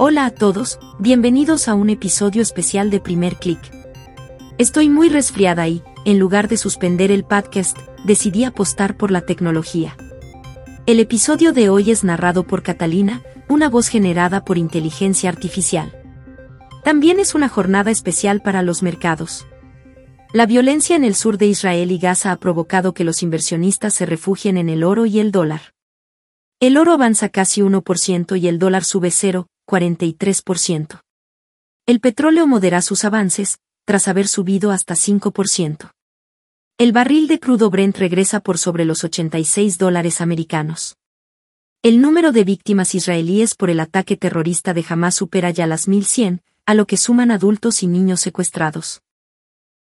Hola a todos, bienvenidos a un episodio especial de Primer Click. Estoy muy resfriada y, en lugar de suspender el podcast, decidí apostar por la tecnología. El episodio de hoy es narrado por Catalina, una voz generada por inteligencia artificial. También es una jornada especial para los mercados. La violencia en el sur de Israel y Gaza ha provocado que los inversionistas se refugien en el oro y el dólar. El oro avanza casi 1% y el dólar sube 0, 43%. El petróleo modera sus avances, tras haber subido hasta 5%. El barril de crudo Brent regresa por sobre los 86 dólares americanos. El número de víctimas israelíes por el ataque terrorista de Hamas supera ya las 1.100, a lo que suman adultos y niños secuestrados.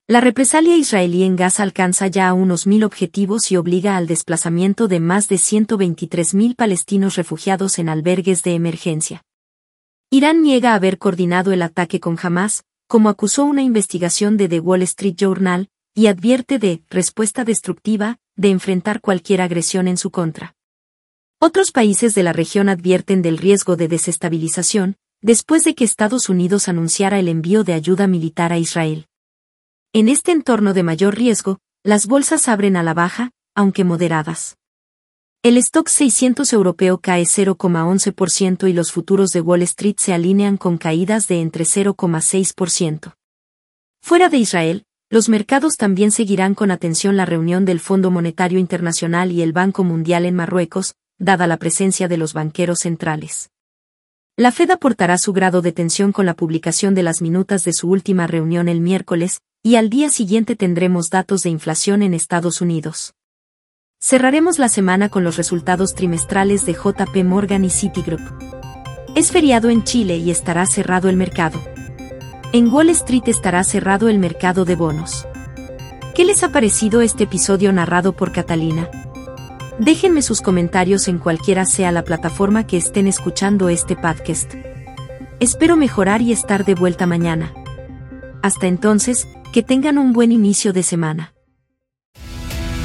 La represalia israelí en Gaza alcanza ya a unos mil objetivos y obliga al desplazamiento de más de 123.000 palestinos refugiados en albergues de emergencia. Irán niega haber coordinado el ataque con Hamas, como acusó una investigación de The Wall Street Journal, y advierte de respuesta destructiva, de enfrentar cualquier agresión en su contra. Otros países de la región advierten del riesgo de desestabilización, después de que Estados Unidos anunciara el envío de ayuda militar a Israel. En este entorno de mayor riesgo, las bolsas abren a la baja, aunque moderadas. El stock 600 europeo cae 0,11% y los futuros de Wall Street se alinean con caídas de entre 0,6%. Fuera de Israel, los mercados también seguirán con atención la reunión del Fondo Monetario Internacional y el Banco Mundial en Marruecos, dada la presencia de los banqueros centrales. La Fed aportará su grado de tensión con la publicación de las minutas de su última reunión el miércoles, y al día siguiente tendremos datos de inflación en Estados Unidos. Cerraremos la semana con los resultados trimestrales de JP Morgan y Citigroup. Es feriado en Chile y estará cerrado el mercado. En Wall Street estará cerrado el mercado de bonos. ¿Qué les ha parecido este episodio narrado por Catalina? Déjenme sus comentarios en cualquiera sea la plataforma que estén escuchando este podcast. Espero mejorar y estar de vuelta mañana. Hasta entonces, que tengan un buen inicio de semana.